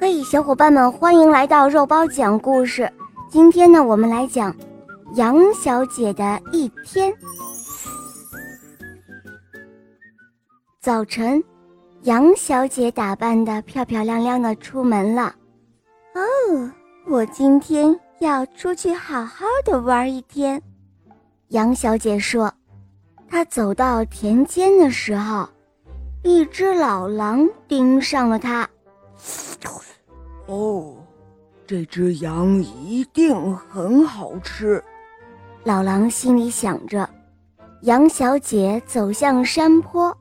嘿，小伙伴们，欢迎来到肉包讲故事。今天呢，我们来讲杨小姐的一天。早晨，杨小姐打扮的漂漂亮亮的出门了。哦，我今天要出去好好的玩一天。杨小姐说。她走到田间的时候，一只老狼盯上了她。哦，这只羊一定很好吃，老狼心里想着。杨小姐走向山坡，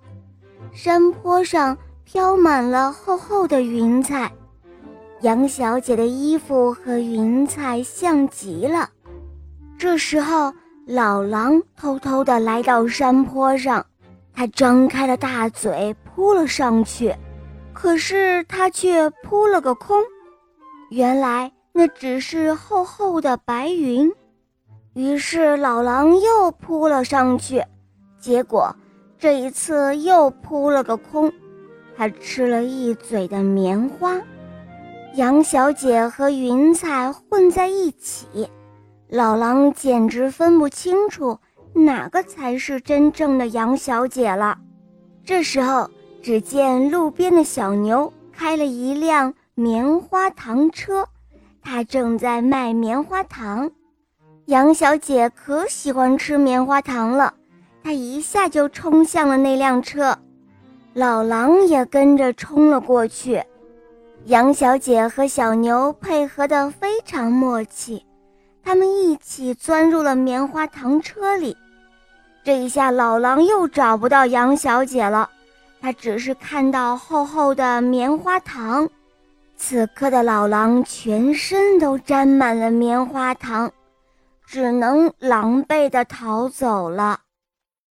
山坡上飘满了厚厚的云彩，杨小姐的衣服和云彩像极了。这时候，老狼偷偷地来到山坡上，他张开了大嘴扑了上去，可是他却扑了个空。原来那只是厚厚的白云，于是老狼又扑了上去，结果这一次又扑了个空，还吃了一嘴的棉花。杨小姐和云彩混在一起，老狼简直分不清楚哪个才是真正的杨小姐了。这时候，只见路边的小牛开了一辆。棉花糖车，他正在卖棉花糖。杨小姐可喜欢吃棉花糖了，她一下就冲向了那辆车。老狼也跟着冲了过去。杨小姐和小牛配合得非常默契，他们一起钻入了棉花糖车里。这一下，老狼又找不到杨小姐了，他只是看到厚厚的棉花糖。此刻的老狼全身都沾满了棉花糖，只能狼狈地逃走了。